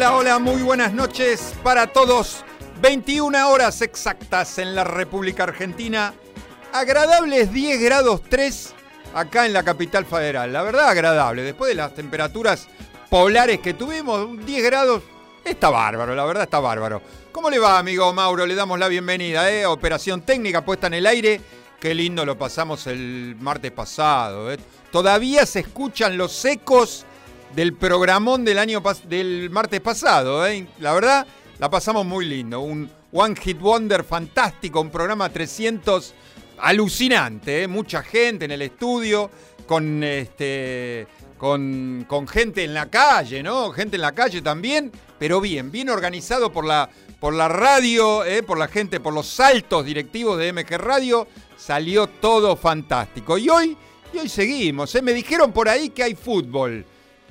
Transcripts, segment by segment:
Hola, hola, muy buenas noches para todos. 21 horas exactas en la República Argentina. Agradables 10 grados 3 acá en la capital federal. La verdad, agradable. Después de las temperaturas polares que tuvimos, 10 grados, está bárbaro, la verdad está bárbaro. ¿Cómo le va, amigo Mauro? Le damos la bienvenida, ¿eh? Operación técnica puesta en el aire. Qué lindo lo pasamos el martes pasado. ¿eh? Todavía se escuchan los ecos del programón del año del martes pasado. ¿eh? La verdad, la pasamos muy lindo. Un One Hit Wonder fantástico, un programa 300 alucinante. ¿eh? Mucha gente en el estudio, con, este, con, con, gente en la calle, ¿no? Gente en la calle también, pero bien, bien organizado por la, por la radio, ¿eh? por la gente, por los saltos directivos de MG Radio. Salió todo fantástico. Y hoy, y hoy seguimos. Me dijeron por ahí que hay fútbol.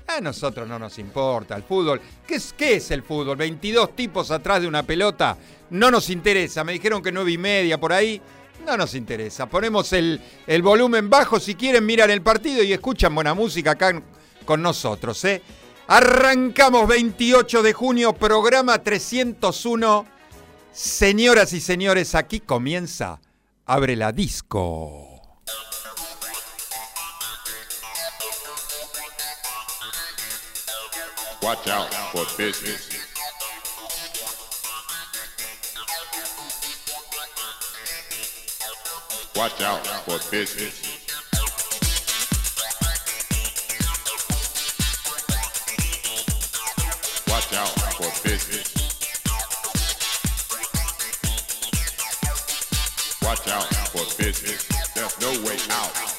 A nosotros no nos importa el fútbol. ¿Qué es, ¿Qué es el fútbol? 22 tipos atrás de una pelota. No nos interesa. Me dijeron que nueve y media por ahí. No nos interesa. Ponemos el, el volumen bajo si quieren miran el partido y escuchan buena música acá con nosotros. ¿eh? Arrancamos 28 de junio, programa 301. Señoras y señores, aquí comienza Abre la Disco. Watch out for business. Watch out for business. Watch out for business. Watch out for business. There's no way out.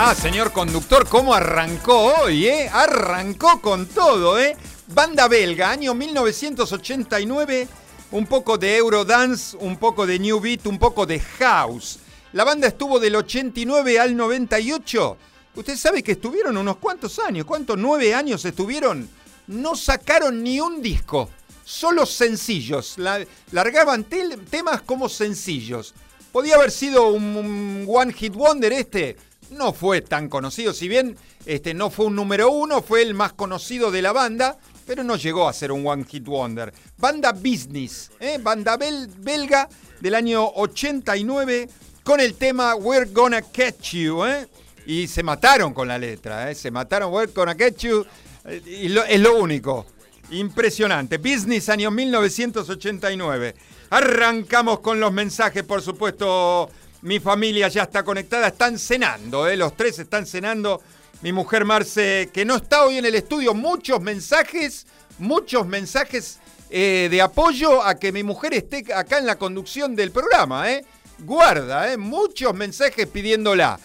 Ah, señor conductor, ¿cómo arrancó hoy, eh? Arrancó con todo, eh. Banda belga, año 1989, un poco de Eurodance, un poco de New Beat, un poco de House. La banda estuvo del 89 al 98. Usted sabe que estuvieron unos cuantos años. ¿Cuántos? ¿Nueve años estuvieron? No sacaron ni un disco. Solo sencillos. La- largaban temas como sencillos. Podía haber sido un, un One Hit Wonder este. No fue tan conocido. Si bien este, no fue un número uno, fue el más conocido de la banda. Pero no llegó a ser un One Hit Wonder. Banda Business. ¿eh? Banda bel- belga del año 89 con el tema We're Gonna Catch You. ¿eh? Y se mataron con la letra. ¿eh? Se mataron We're Gonna Catch You. eh, es lo único. Impresionante. Business año 1989. Arrancamos con los mensajes, por supuesto. Mi familia ya está conectada, están cenando, ¿eh? los tres están cenando. Mi mujer Marce, que no está hoy en el estudio, muchos mensajes, muchos mensajes eh, de apoyo a que mi mujer esté acá en la conducción del programa. ¿eh? Guarda, ¿eh? muchos mensajes pidiéndola.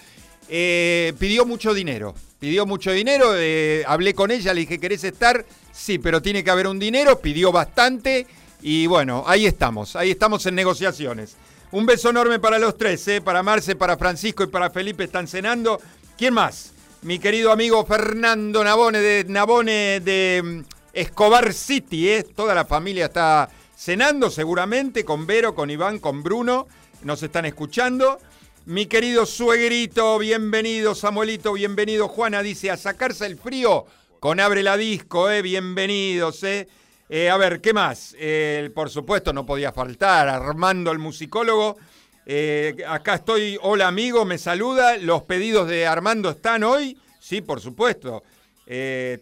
Eh, pidió mucho dinero, pidió mucho dinero, eh, hablé con ella, le dije, ¿querés estar? Sí, pero tiene que haber un dinero, pidió bastante y bueno, ahí estamos, ahí estamos en negociaciones. Un beso enorme para los tres, ¿eh? para Marce, para Francisco y para Felipe están cenando. ¿Quién más? Mi querido amigo Fernando Nabone de Nabone de mm, Escobar City, ¿eh? toda la familia está cenando seguramente con Vero, con Iván, con Bruno, nos están escuchando. Mi querido suegrito, bienvenido, Samuelito, bienvenido. Juana dice, a sacarse el frío con Abre la Disco, eh, bienvenidos, eh. Eh, a ver, ¿qué más? Eh, por supuesto, no podía faltar, Armando el musicólogo. Eh, acá estoy, hola amigo, me saluda. Los pedidos de Armando están hoy. Sí, por supuesto.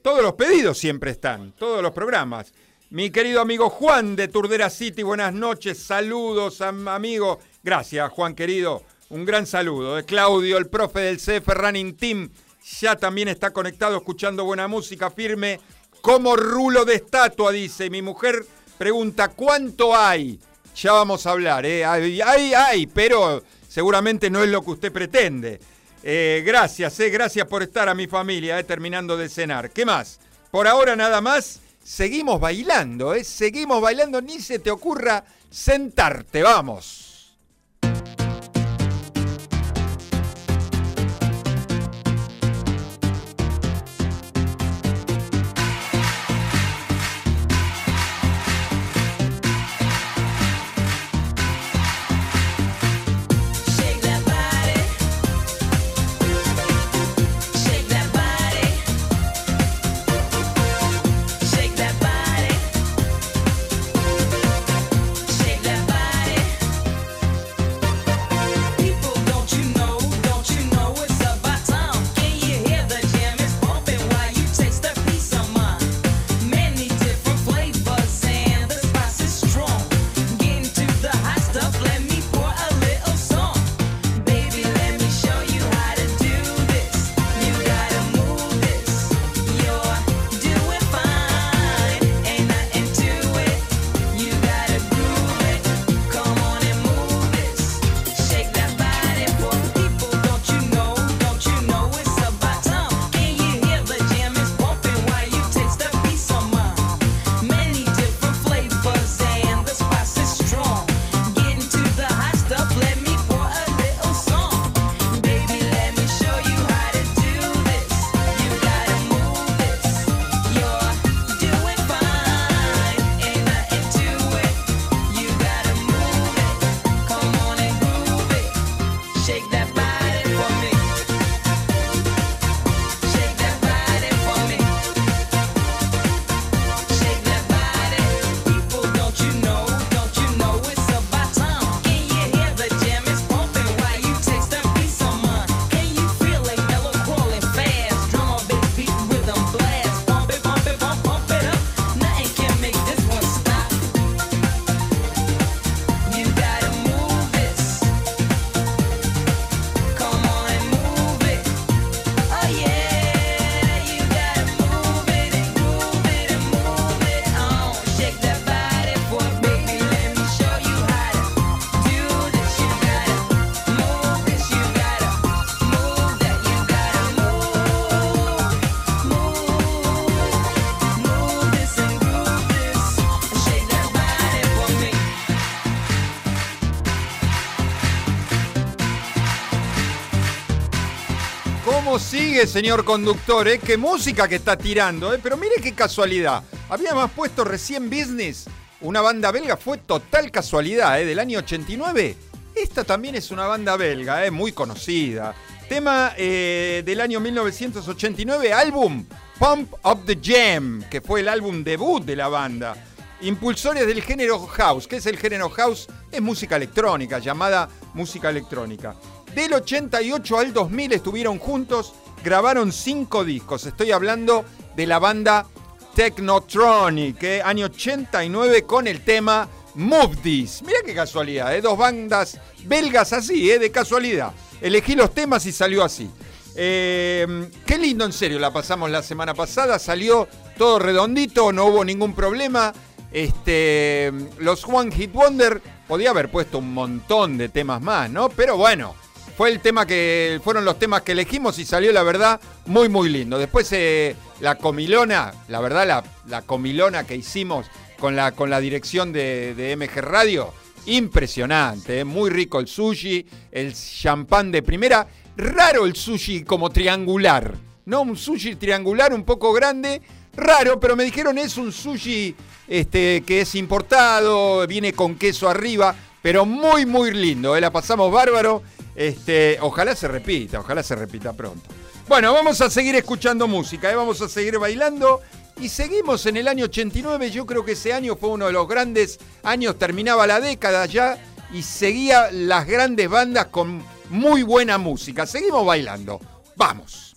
Todos los pedidos siempre están, todos los programas. Mi querido amigo Juan de Turdera City, buenas noches, saludos, am- amigo. Gracias, Juan querido. Un gran saludo. Eh, Claudio, el profe del CF Running Team, ya también está conectado escuchando buena música firme. Como rulo de estatua, dice. Mi mujer pregunta, ¿cuánto hay? Ya vamos a hablar, ¿eh? Hay, hay, hay, pero seguramente no es lo que usted pretende. Eh, gracias, eh, gracias por estar a mi familia, eh, terminando de cenar. ¿Qué más? Por ahora nada más, seguimos bailando, eh, seguimos bailando, ni se te ocurra sentarte, vamos. Sigue, señor conductor? eh? ¿Qué música que está tirando? eh? Pero mire qué casualidad. Habíamos puesto recién Business, una banda belga, fue total casualidad, eh, del año 89. Esta también es una banda belga, eh, muy conocida. Tema del año 1989, álbum Pump Up the Jam, que fue el álbum debut de la banda. Impulsores del género house. ¿Qué es el género house? Es música electrónica, llamada música electrónica. Del 88 al 2000 estuvieron juntos, grabaron cinco discos. Estoy hablando de la banda Technotronic, ¿eh? año 89 con el tema Move This. Mira qué casualidad, ¿eh? dos bandas belgas así, ¿eh? de casualidad. Elegí los temas y salió así. Eh, qué lindo, en serio, la pasamos la semana pasada, salió todo redondito, no hubo ningún problema. Este, los One Hit Wonder podía haber puesto un montón de temas más, ¿no? Pero bueno, fue el tema que fueron los temas que elegimos y salió la verdad muy muy lindo. Después eh, la comilona, la verdad la, comilona que hicimos con la, con la dirección de, de MG Radio, impresionante, ¿eh? muy rico el sushi, el champán de primera, raro el sushi como triangular, ¿no? Un sushi triangular un poco grande, raro, pero me dijeron es un sushi este, que es importado, viene con queso arriba, pero muy, muy lindo, ¿eh? la pasamos bárbaro. Este, ojalá se repita, ojalá se repita pronto. Bueno, vamos a seguir escuchando música, ¿eh? vamos a seguir bailando. Y seguimos en el año 89, yo creo que ese año fue uno de los grandes años, terminaba la década ya y seguía las grandes bandas con muy buena música. Seguimos bailando, vamos.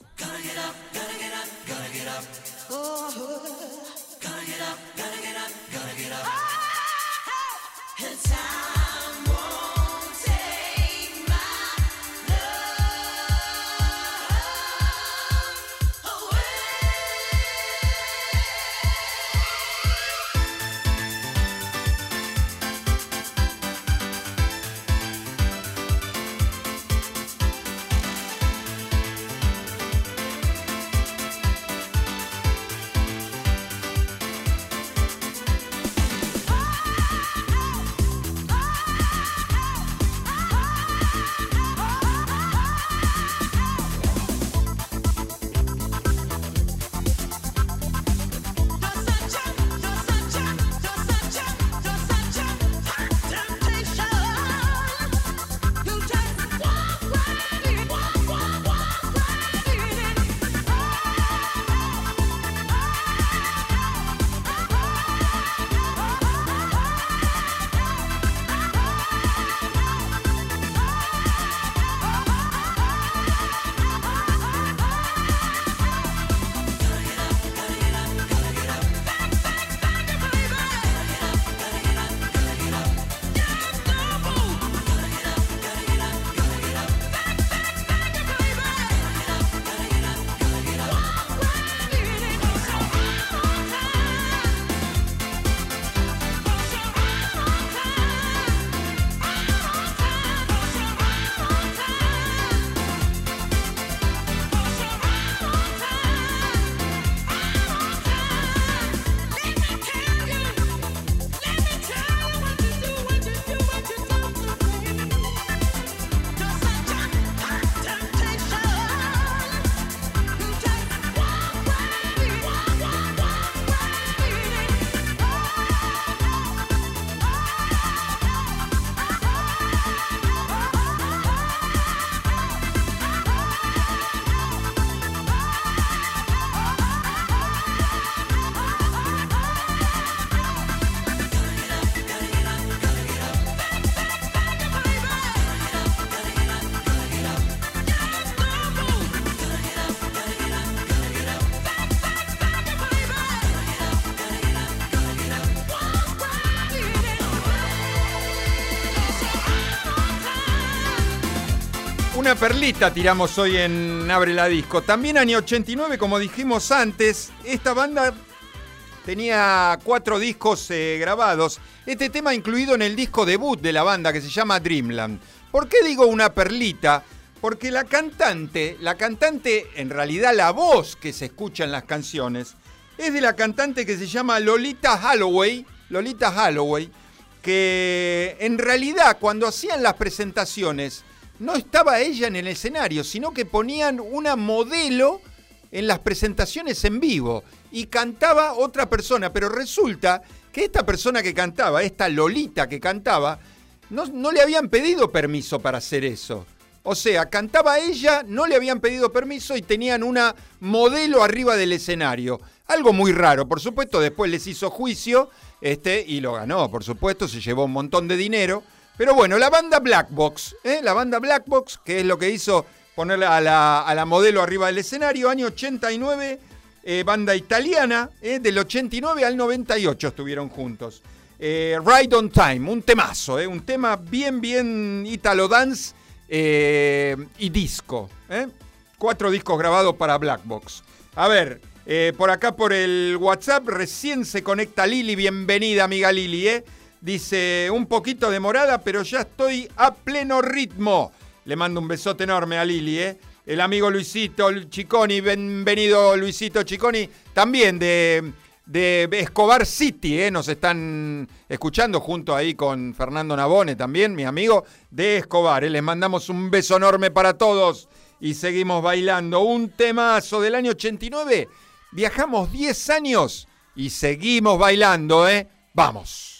Una perlita tiramos hoy en Abre la Disco. También año 89, como dijimos antes, esta banda tenía cuatro discos eh, grabados. Este tema incluido en el disco debut de la banda que se llama Dreamland. ¿Por qué digo una perlita? Porque la cantante, la cantante, en realidad la voz que se escucha en las canciones, es de la cantante que se llama Lolita Holloway. Lolita Holloway, que en realidad cuando hacían las presentaciones no estaba ella en el escenario, sino que ponían una modelo en las presentaciones en vivo y cantaba otra persona, pero resulta que esta persona que cantaba, esta Lolita que cantaba, no, no le habían pedido permiso para hacer eso. O sea, cantaba ella, no le habían pedido permiso y tenían una modelo arriba del escenario. Algo muy raro, por supuesto, después les hizo juicio este, y lo ganó, por supuesto, se llevó un montón de dinero. Pero bueno, la banda Black Box, ¿eh? la banda Black Box, que es lo que hizo ponerle a la, a la modelo arriba del escenario, año 89, eh, banda italiana, ¿eh? del 89 al 98 estuvieron juntos. Eh, Ride on Time, un temazo, ¿eh? un tema bien, bien italo dance y disco. Cuatro discos grabados para Black Box. A ver, por acá por el WhatsApp recién se conecta Lili, bienvenida amiga Lili, ¿eh? Dice, un poquito demorada, pero ya estoy a pleno ritmo. Le mando un besote enorme a Lili, ¿eh? El amigo Luisito Chiconi, bienvenido Luisito Chiconi, también de de Escobar City, ¿eh? nos están escuchando junto ahí con Fernando Nabone también, mi amigo de Escobar. ¿eh? Les mandamos un beso enorme para todos y seguimos bailando. Un temazo del año 89. Viajamos 10 años y seguimos bailando, ¿eh? Vamos.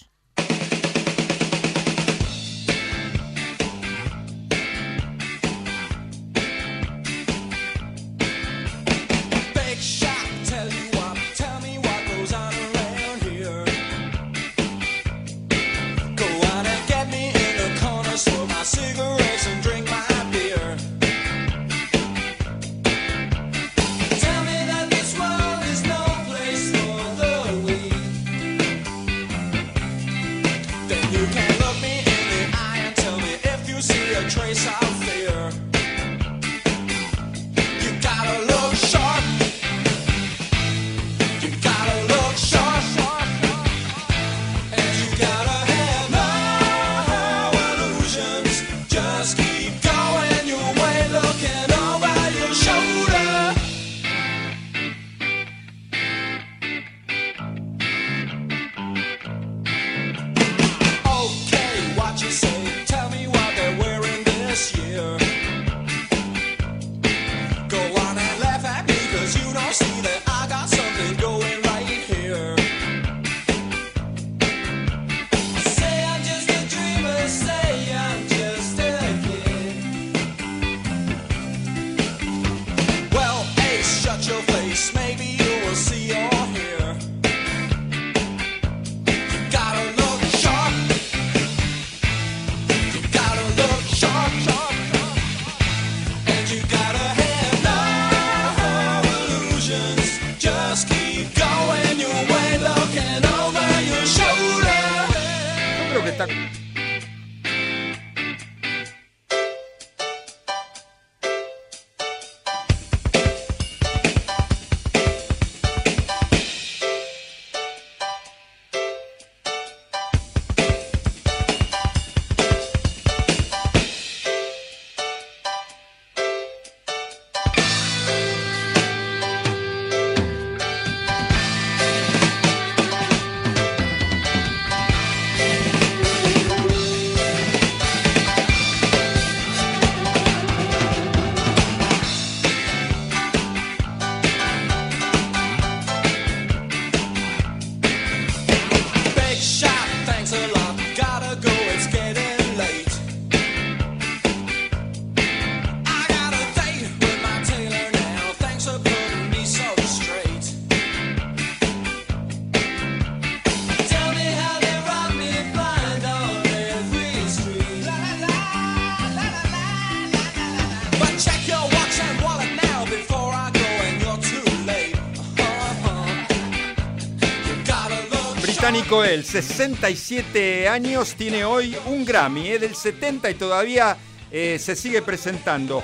Él, 67 años, tiene hoy un Grammy, es del 70 y todavía eh, se sigue presentando.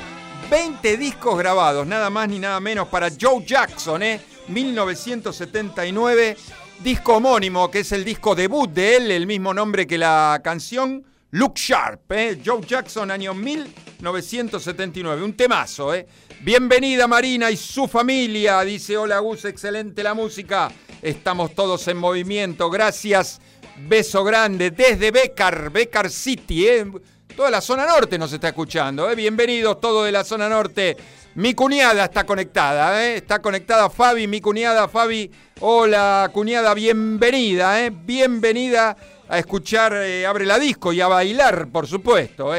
20 discos grabados, nada más ni nada menos para Joe Jackson, ¿eh? 1979, disco homónimo, que es el disco debut de él, el mismo nombre que la canción, Look Sharp, ¿eh? Joe Jackson, año 1979, un temazo, ¿eh? Bienvenida Marina y su familia, dice hola Gus, excelente la música, estamos todos en movimiento, gracias, beso grande desde Becar, Becar City, ¿eh? toda la zona norte nos está escuchando, ¿eh? bienvenidos todos de la zona norte, mi cuñada está conectada, ¿eh? está conectada Fabi, mi cuñada Fabi, hola cuñada, bienvenida, bienvenida a escuchar Abre la Disco y a bailar, por supuesto.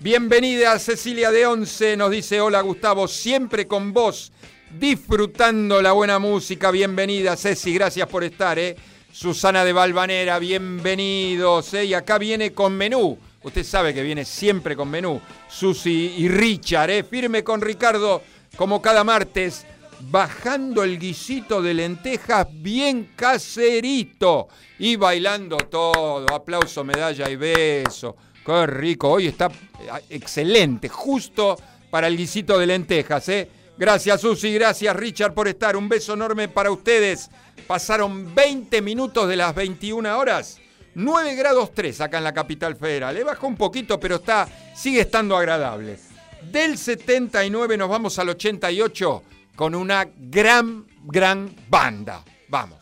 Bienvenida Cecilia de Once, nos dice hola Gustavo, siempre con vos, disfrutando la buena música. Bienvenida Ceci, gracias por estar. ¿eh? Susana de Valvanera, bienvenidos. ¿eh? Y acá viene con menú. Usted sabe que viene siempre con menú. Susi y Richard, ¿eh? firme con Ricardo, como cada martes, bajando el guisito de lentejas bien caserito y bailando todo. Aplauso, medalla y beso. Qué rico. Hoy está eh, excelente, justo para el guisito de lentejas. ¿eh? Gracias, Susi. Gracias, Richard, por estar. Un beso enorme para ustedes. Pasaron 20 minutos de las 21 horas. 9 grados 3 acá en la capital federal. Le bajó un poquito, pero está, sigue estando agradable. Del 79 nos vamos al 88 con una gran, gran banda. Vamos.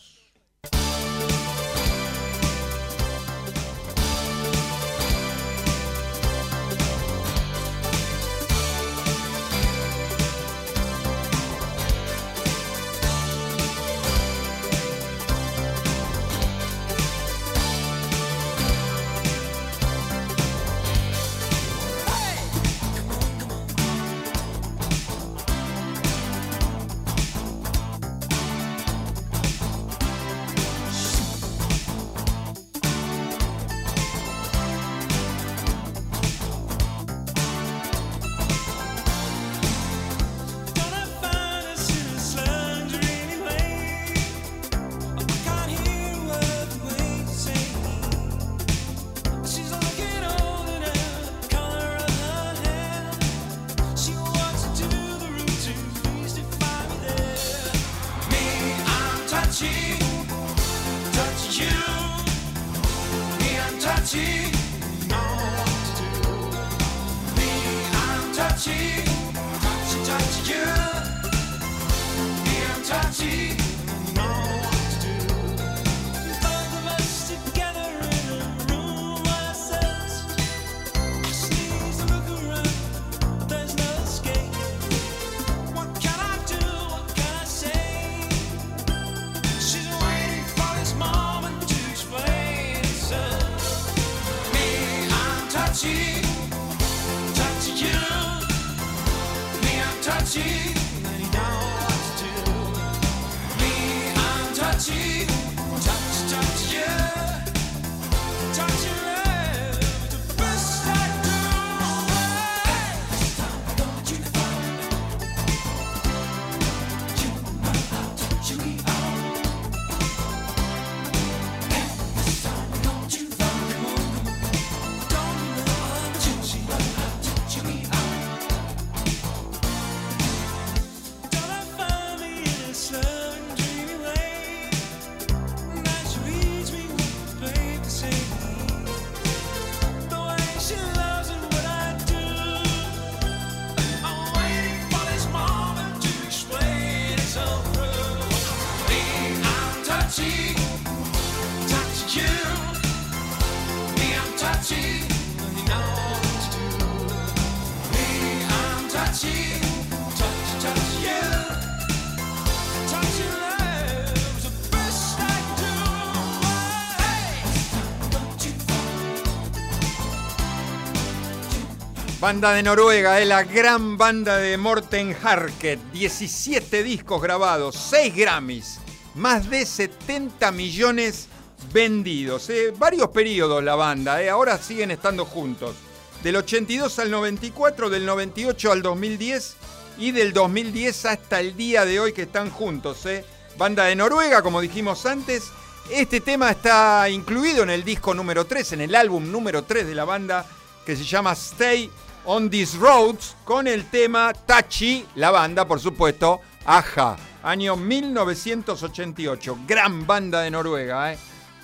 Banda de Noruega, es la gran banda de Morten Harket. 17 discos grabados, 6 Grammys, más de 70 millones vendidos. eh. Varios periodos la banda, eh. ahora siguen estando juntos. Del 82 al 94, del 98 al 2010 y del 2010 hasta el día de hoy que están juntos. eh. Banda de Noruega, como dijimos antes. Este tema está incluido en el disco número 3, en el álbum número 3 de la banda, que se llama Stay on These Roads, con el tema Tachi, la banda, por supuesto, Aja, año 1988. Gran banda de Noruega, ¿eh?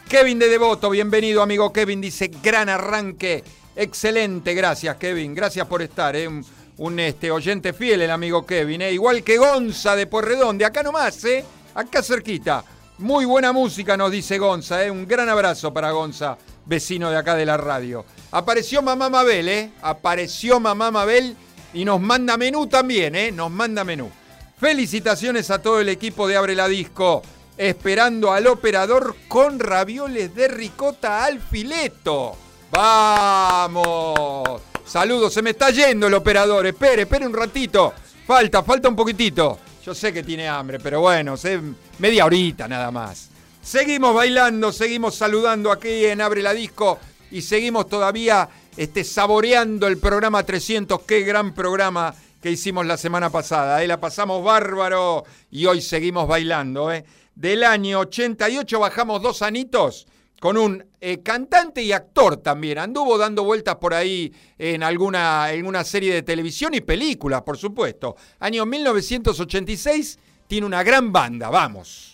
Kevin de Devoto, bienvenido, amigo Kevin, dice gran arranque. Excelente, gracias, Kevin. Gracias por estar, ¿eh? Un, este, oyente fiel, el amigo Kevin, ¿eh? Igual que Gonza de Porredón, de acá nomás, ¿eh? Acá cerquita. Muy buena música, nos dice Gonza, ¿eh? Un gran abrazo para Gonza, vecino de acá de la radio. Apareció Mamá Mabel, ¿eh? Apareció Mamá Mabel y nos manda menú también, ¿eh? Nos manda menú. Felicitaciones a todo el equipo de Abre la Disco. Esperando al operador con ravioles de ricota al fileto. ¡Vamos! Saludos, se me está yendo el operador. Espere, espere un ratito. Falta, falta un poquitito. Yo sé que tiene hambre, pero bueno, sé media horita nada más. Seguimos bailando, seguimos saludando aquí en Abre la Disco y seguimos todavía este, saboreando el programa 300. Qué gran programa que hicimos la semana pasada. ¿eh? La pasamos bárbaro y hoy seguimos bailando. ¿eh? Del año 88 bajamos dos anitos con un eh, cantante y actor también. Anduvo dando vueltas por ahí en alguna, en una serie de televisión y películas, por supuesto. Año 1986 tiene una gran banda. Vamos.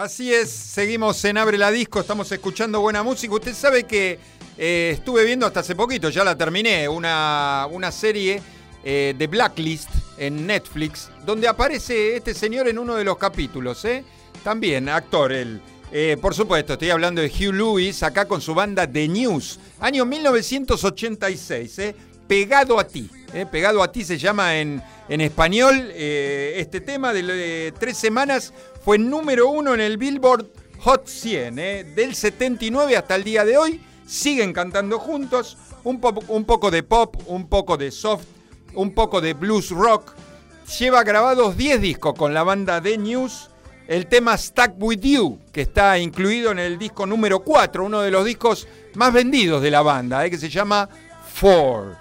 Así es, seguimos en Abre la Disco, estamos escuchando buena música. Usted sabe que eh, estuve viendo hasta hace poquito, ya la terminé, una, una serie eh, de Blacklist en Netflix, donde aparece este señor en uno de los capítulos, ¿eh? También, actor él. Eh, por supuesto, estoy hablando de Hugh Lewis, acá con su banda The News, año 1986, ¿eh? Pegado a ti. ¿eh? Pegado a ti se llama en, en español. eh, este tema de, de tres semanas fue número uno en el Billboard Hot 100, ¿eh? del 79 hasta el día de hoy. Siguen cantando juntos, un, po- un poco de pop, un poco de soft, un poco de blues rock. Lleva grabados 10 discos con la banda The News. El tema Stuck With You, que está incluido en el disco número 4, uno de los discos más vendidos de la banda, ¿eh? que se llama Four.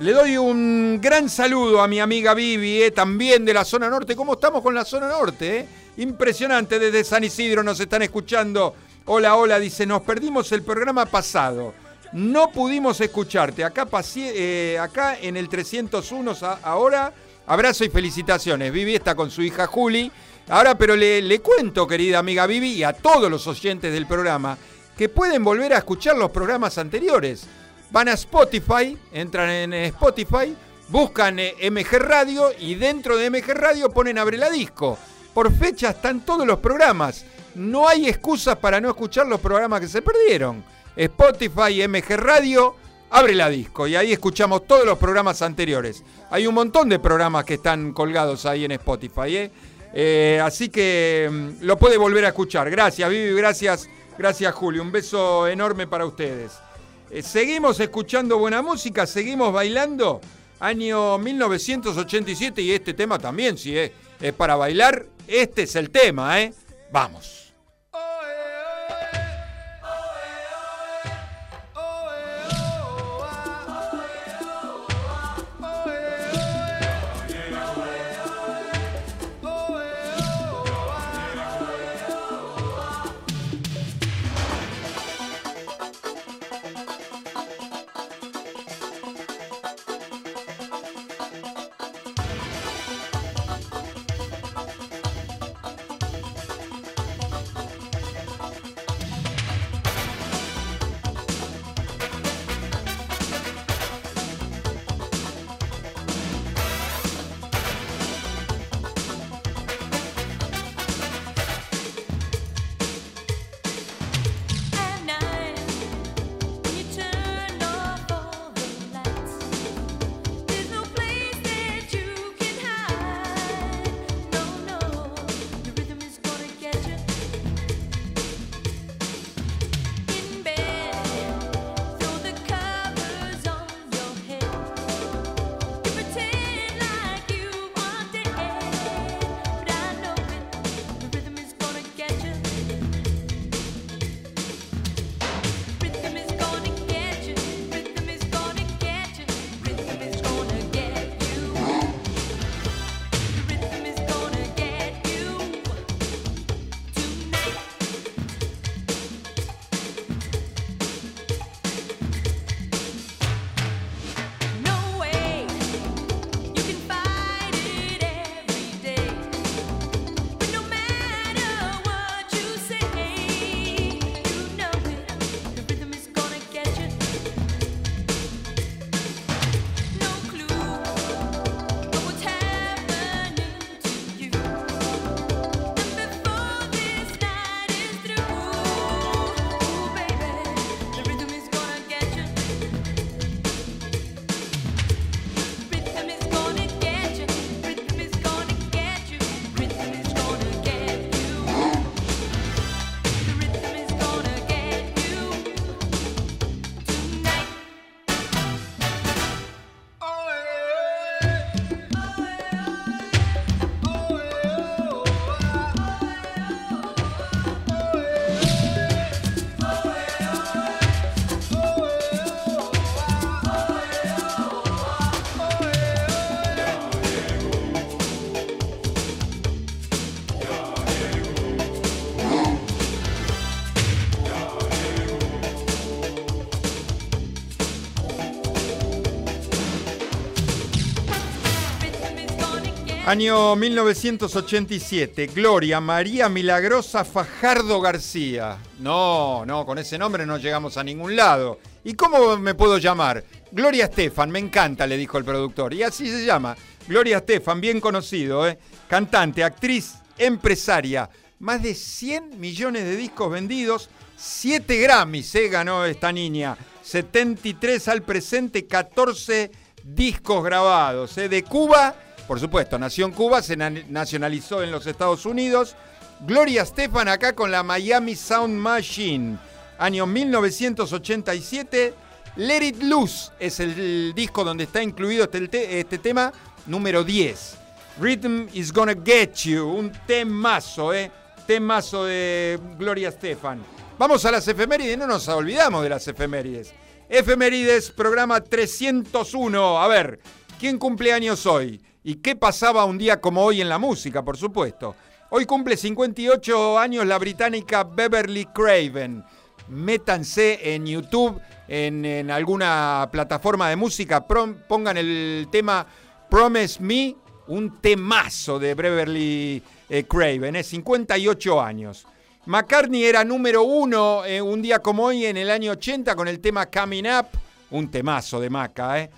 Le doy un gran saludo a mi amiga Vivi, eh, también de la zona norte. ¿Cómo estamos con la zona norte? eh? Impresionante, desde San Isidro nos están escuchando. Hola, hola, dice, nos perdimos el programa pasado. No pudimos escucharte. Acá, eh, acá en el 301 a- ahora, abrazo y felicitaciones. Vivi está con su hija Juli. Ahora, pero le, le cuento, querida amiga Vivi, y a todos los oyentes del programa, que pueden volver a escuchar los programas anteriores. Van a Spotify, entran en eh, Spotify, buscan eh, MG Radio y dentro de MG Radio ponen Abre la Disco. Por fecha están todos los programas. No hay excusas para no escuchar los programas que se perdieron. Spotify, MG Radio, Abre la Disco. Y ahí escuchamos todos los programas anteriores. Hay un montón de programas que están colgados ahí en Spotify. ¿eh? Así que mm, lo puede volver a escuchar. Gracias, Vivi. Gracias, gracias, Julio. Un beso enorme para ustedes. Eh, seguimos escuchando buena música, seguimos bailando. Año 1987 y este tema también, si es, es para bailar, este es el tema, ¿eh? Vamos. Año 1987, Gloria María Milagrosa Fajardo García. No, no, con ese nombre no llegamos a ningún lado. ¿Y cómo me puedo llamar? Gloria Estefan, me encanta, le dijo el productor. Y así se llama. Gloria Estefan, bien conocido, ¿eh? Cantante, actriz, empresaria. Más de 100 millones de discos vendidos, 7 Grammys ¿eh? ganó esta niña. 73 al presente, 14 discos grabados. ¿eh? De Cuba por supuesto, nació en Cuba, se na- nacionalizó en los Estados Unidos. Gloria Stefan acá con la Miami Sound Machine. Año 1987. Let It Loose es el disco donde está incluido este, te- este tema número 10. Rhythm is Gonna Get You, un temazo, ¿eh? Temazo de Gloria Stefan. Vamos a las efemérides, no nos olvidamos de las efemérides. Efemérides, programa 301. A ver, ¿quién cumple años hoy? ¿Y qué pasaba un día como hoy en la música, por supuesto? Hoy cumple 58 años la británica Beverly Craven. Métanse en YouTube, en, alguna plataforma de música, pongan el tema Promise Me, un temazo de Beverly eh, Craven, es 58 años. McCartney era número uno eh, un día como hoy en el año 80 con el tema Coming Up, un temazo de Maca, ¿eh?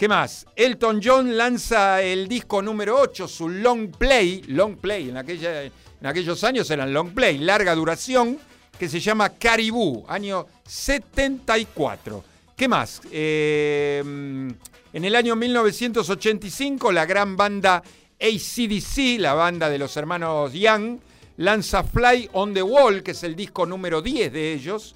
¿Qué más? Elton John lanza el disco número 8, su long play, long play, en, en aquellos años eran long play, larga duración, que se llama Caribou, año 74. ¿Qué más? Eh, en el año 1985, la gran banda ACDC, la banda de los hermanos Young, lanza Fly on the Wall, que es el disco número 10 de ellos.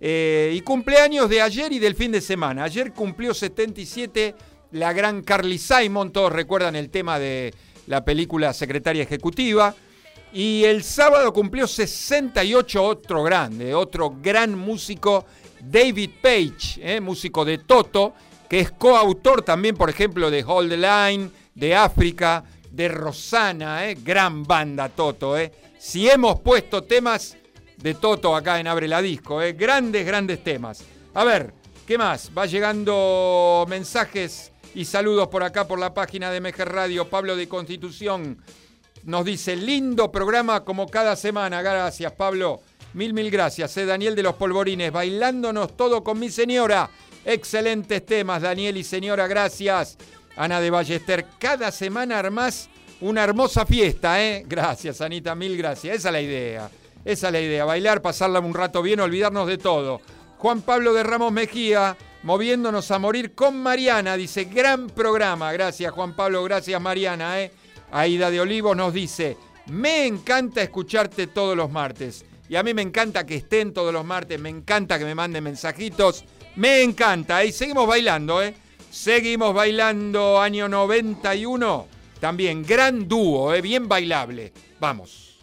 Eh, y cumpleaños de ayer y del fin de semana. Ayer cumplió 77 la gran Carly Simon, todos recuerdan el tema de la película Secretaria Ejecutiva. Y el sábado cumplió 68 otro grande, otro gran músico, David Page, eh, músico de Toto, que es coautor también, por ejemplo, de Hold the Line, de África, de Rosana, eh, gran banda Toto. Si hemos puesto temas de Toto acá en Abre la Disco, eh, grandes, grandes temas. A ver, ¿qué más? Va llegando mensajes y saludos por acá por la página de Mejer Radio, Pablo de Constitución. Nos dice, lindo programa como cada semana. Gracias, Pablo. Mil, mil gracias. Eh, Daniel de los Polvorines, bailándonos todo con mi señora. Excelentes temas, Daniel y señora, gracias. Ana de Ballester, cada semana armás una hermosa fiesta, ¿eh? Gracias, Anita, mil gracias. Esa es la idea. Esa es la idea. Bailar, pasarla un rato bien, olvidarnos de todo. Juan Pablo de Ramos Mejía, moviéndonos a morir con Mariana, dice, gran programa. Gracias, Juan Pablo, gracias, Mariana, ¿eh? Aida de Olivos nos dice, me encanta escucharte todos los martes. Y a mí me encanta que estén todos los martes, me encanta que me manden mensajitos, me encanta. Y seguimos bailando, ¿eh? Seguimos bailando, año 91. También gran dúo, ¿eh? bien bailable. Vamos.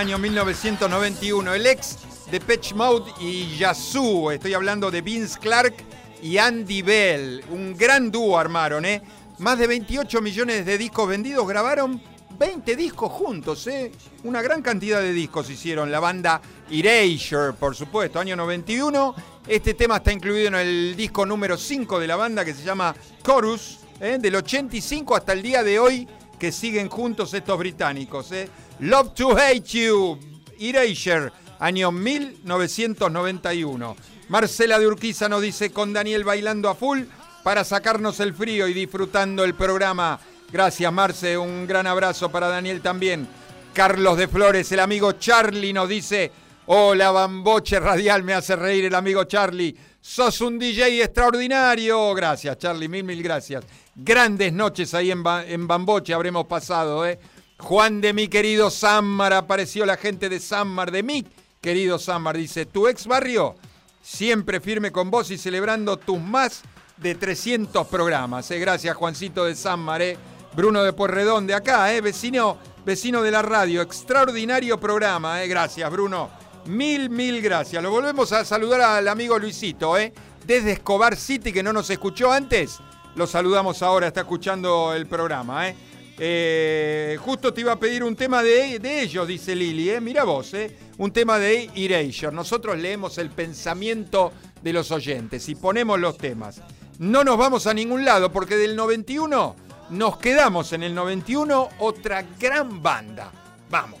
Año 1991. El ex de Pitch Mode y Yazoo. Estoy hablando de Vince Clark y Andy Bell. Un gran dúo armaron, ¿eh? Más de 28 millones de discos vendidos. Grabaron 20 discos juntos, ¿eh? Una gran cantidad de discos hicieron. La banda Erasure, por supuesto, año 91. Este tema está incluido en el disco número 5 de la banda que se llama Chorus, ¿eh? del 85 hasta el día de hoy que siguen juntos estos británicos. Love to Hate You, Erasure, año 1991. Marcela de Urquiza nos dice con Daniel bailando a full para sacarnos el frío y disfrutando el programa. Gracias Marce, un gran abrazo para Daniel también. Carlos de Flores, el amigo Charlie nos dice, hola Bamboche Radial, me hace reír el amigo Charlie. Sos un DJ extraordinario. Gracias Charlie, mil, mil gracias. Grandes noches ahí en, en Bamboche habremos pasado, ¿eh? Juan de mi querido Sammar, apareció la gente de Sammar, de mi querido Sammar, dice, tu ex barrio, siempre firme con vos y celebrando tus más de 300 programas. ¿eh? Gracias Juancito de Sammar, ¿eh? Bruno de Puerredón de acá, ¿eh? vecino, vecino de la radio, extraordinario programa, ¿eh? gracias Bruno, mil, mil gracias. Lo volvemos a saludar al amigo Luisito, ¿eh? desde Escobar City, que no nos escuchó antes, lo saludamos ahora, está escuchando el programa. ¿eh? Eh, justo te iba a pedir un tema de, ellos, dice Lili. ¿eh? Mira vos, ¿eh? un tema de Erasure. Nosotros leemos el pensamiento de los oyentes y ponemos los temas. No nos vamos a ningún lado porque del 91 nos quedamos en el 91 otra gran banda. Vamos.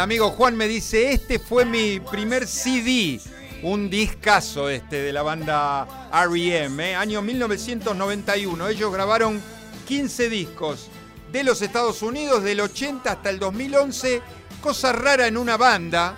Amigo Juan me dice, este fue mi primer CD, un discazo este de la banda R.E.M., ¿eh? año 1991. Ellos grabaron 15 discos de los Estados Unidos del 80 hasta el 2011, cosa rara en una banda,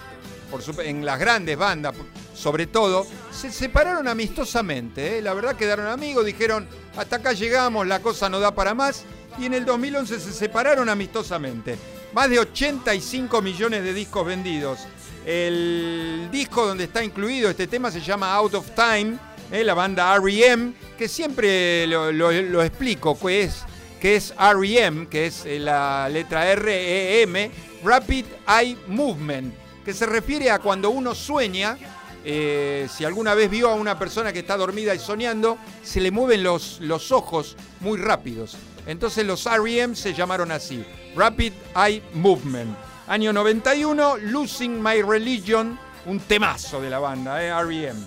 en las grandes bandas sobre todo, se separaron amistosamente. ¿eh? La verdad quedaron amigos, dijeron, hasta acá llegamos, la cosa no da para más, y en el 2011 se separaron amistosamente. Más de 85 millones de discos vendidos. El disco donde está incluido este tema se llama Out of Time, ¿eh? la banda R.E.M., que siempre lo, explico, que es, que es R.E.M., que es eh, la letra R-E-M, Rapid Eye Movement, que se refiere a cuando uno sueña, eh, si alguna vez vio a una persona que está dormida y soñando, se le mueven los, los ojos muy rápidos. Entonces los R.E.M. se llamaron así, Rapid Eye Movement. Año 91, Losing My Religion, un temazo de la banda, eh, R.E.M.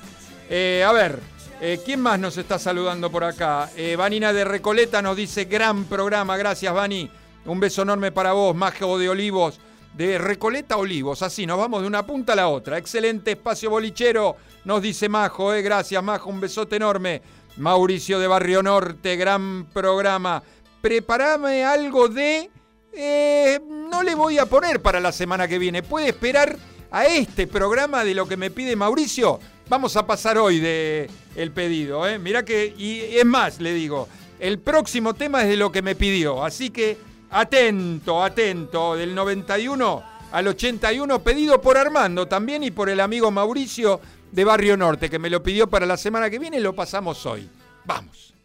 Eh, a ver, eh, ¿quién más nos está saludando por acá? Vanina de Recoleta nos dice, gran programa, gracias Vani. Un beso enorme para vos, Majo de Olivos, de Recoleta Olivos. Así, nos vamos de una punta a la otra. Excelente espacio bolichero, nos dice Majo, gracias Majo, un besote enorme. Mauricio de Barrio Norte, gran programa. Preparame algo de... eh, no le voy a poner para la semana que viene. Puede esperar a este programa de lo que me pide Mauricio. Vamos a pasar hoy de el pedido, ¿eh? Mirá que, y es más, le digo, el próximo tema es de lo que me pidió. Así que atento, atento, del 91 al 81, pedido por Armando también y por el amigo Mauricio de Barrio Norte, que me lo pidió para la semana que viene, lo pasamos hoy. Vamos.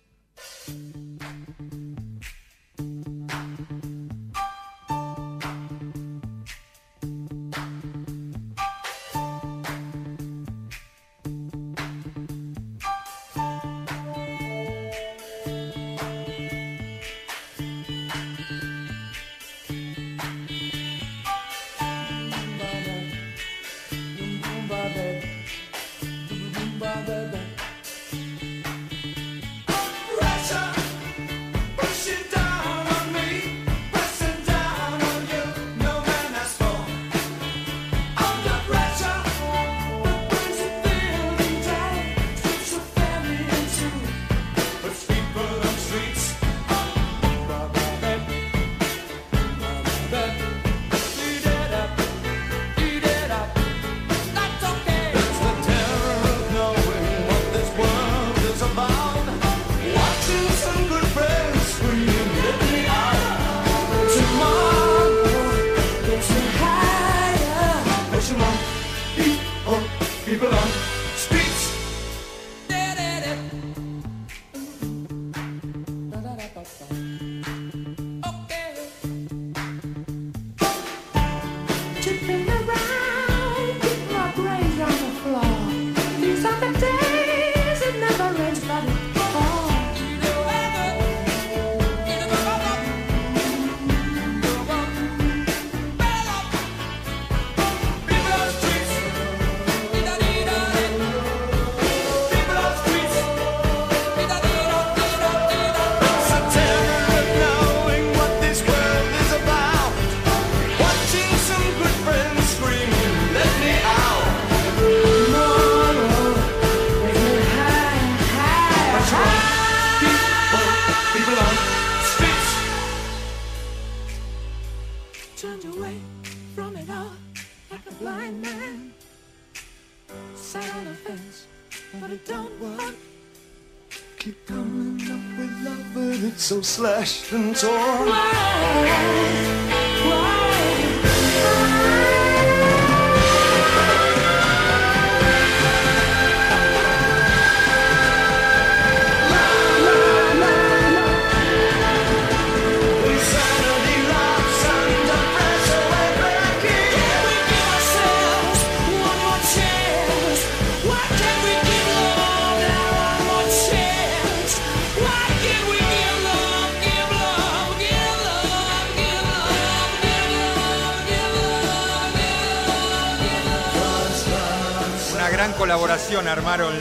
and all.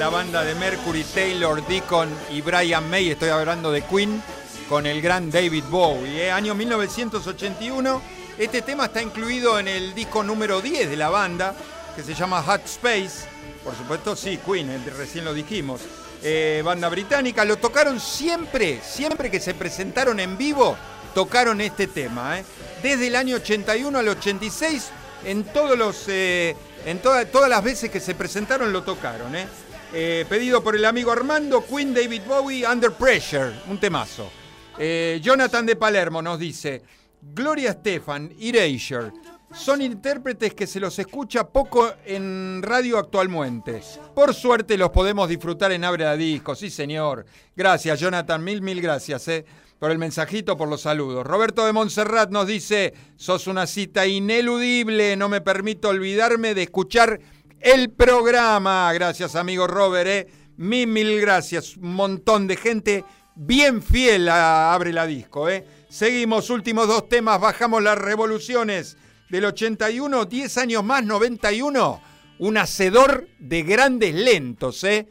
La banda de Mercury, Taylor, Deacon y Brian May, estoy hablando de Queen, con el gran David Bowie. ¿eh? Año 1981, Este tema está incluido en el disco número 10 de la banda, que se llama Hot Space. Por supuesto, sí, Queen, de- recién lo dijimos. Eh, banda británica, lo tocaron siempre, siempre que se presentaron en vivo, tocaron este tema. ¿eh? Desde el año 81 al 86, en todos los, eh, en toda- todas las veces que se presentaron lo tocaron. ¿eh? Eh, pedido por el amigo Armando, Queen David Bowie, Under Pressure, un temazo. Eh, Jonathan de Palermo nos dice, Gloria Estefan, Erasure, son intérpretes que se los escucha poco en radio actualmente. Por suerte los podemos disfrutar en Abre a Disco, sí señor. Gracias Jonathan, mil, mil gracias eh, por el mensajito, por los saludos. Roberto de Montserrat nos dice, sos una cita ineludible, no me permito olvidarme de escuchar el programa. Gracias amigo Robert, eh. mil, mil gracias. Un montón de gente bien fiel a Abre la Disco. ¿eh? Seguimos, últimos dos temas, bajamos las revoluciones del 81, 10 años más, 91. Un hacedor de grandes lentos, ¿eh?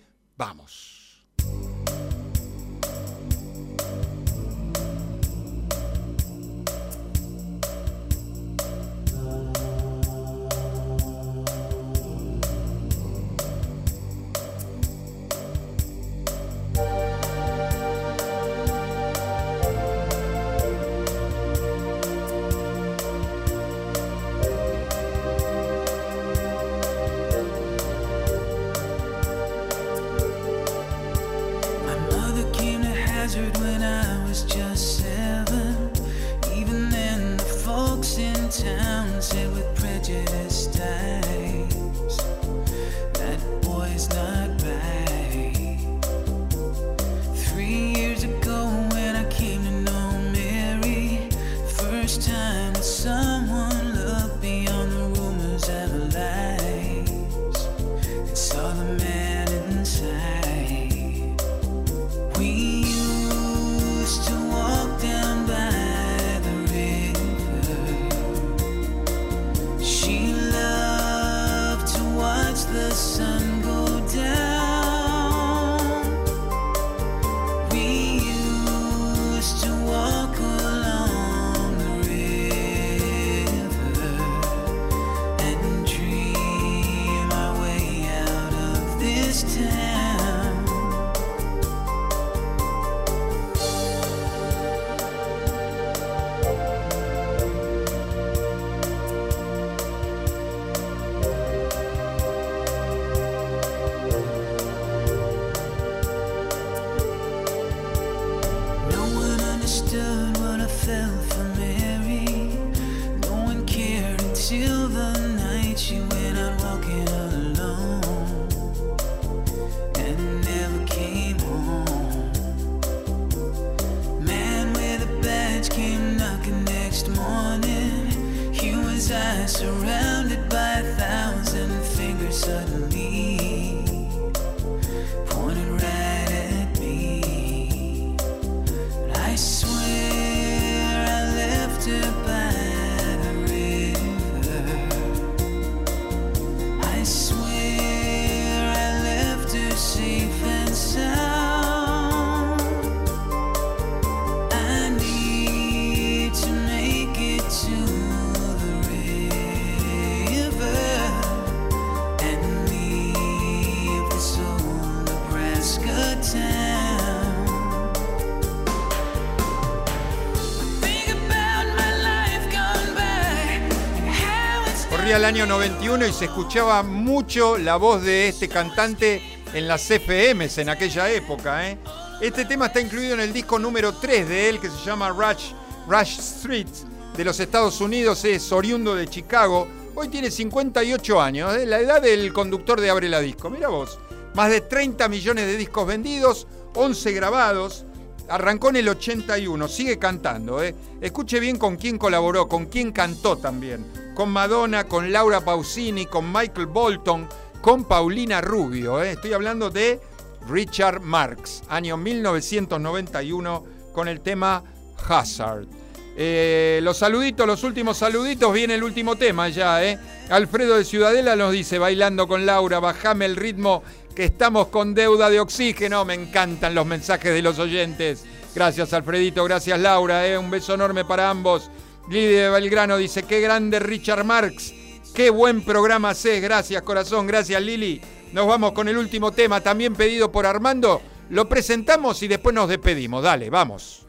Año 91 y se escuchaba mucho la voz de este cantante en las CFMs en aquella época. ¿eh? Este tema está incluido en el disco número 3 de él que se llama Rush, Rush Street de los Estados Unidos. Es oriundo de Chicago. Hoy tiene 58 años, ¿eh? la edad del conductor de Abre la Disco. Mira vos, más de 30 millones de discos vendidos, 11 grabados. Arrancó en el 81, sigue cantando. ¿eh? Escuche bien con quién colaboró, con quién cantó también. Con Madonna, con Laura Pausini, con Michael Bolton, con Paulina Rubio. ¿eh? Estoy hablando de Richard Marx, año 1991, con el tema Hazard. Eh, los saluditos, los últimos saluditos, viene el último tema ya, ¿eh? Alfredo de Ciudadela nos dice, bailando con Laura, bajame el ritmo que estamos con deuda de oxígeno. Me encantan los mensajes de los oyentes. Gracias Alfredito, gracias Laura, ¿eh? un beso enorme para ambos. Lidia de Belgrano dice, qué grande Richard Marx, qué buen programa haces, gracias corazón, gracias Lili. Nos vamos con el último tema, también pedido por Armando, lo presentamos y después nos despedimos, dale, vamos.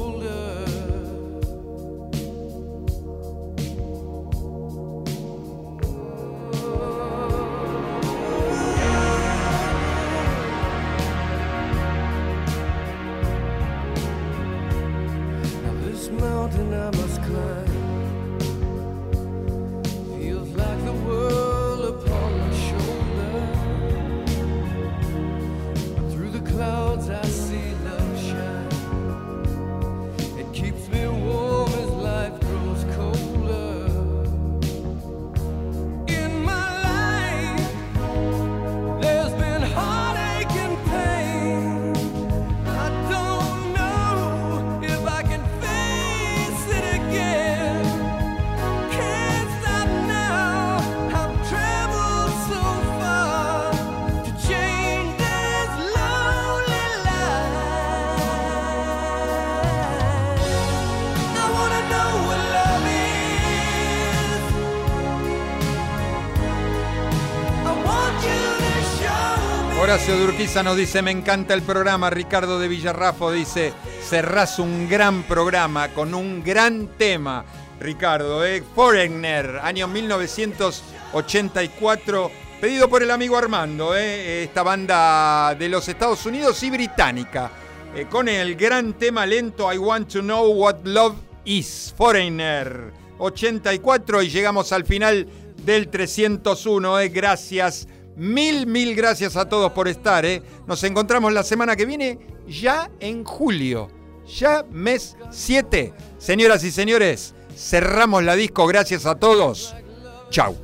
Horacio Durquiza nos dice, me encanta el programa. Ricardo de Villarrafo dice, cerrás un gran programa con un gran tema. Ricardo, ¿eh? Foreigner, año 1984, pedido por el amigo Armando, ¿eh? esta banda de los Estados Unidos y británica, eh, con el gran tema lento I Want to Know What Love Is, Foreigner, 84 y llegamos al final del 301, ¿eh? gracias. Mil, mil gracias a todos por estar. ¿eh? Nos encontramos la semana que viene, ya en julio. Ya mes 7. Señoras y señores, cerramos la disco. Gracias a todos. Chau.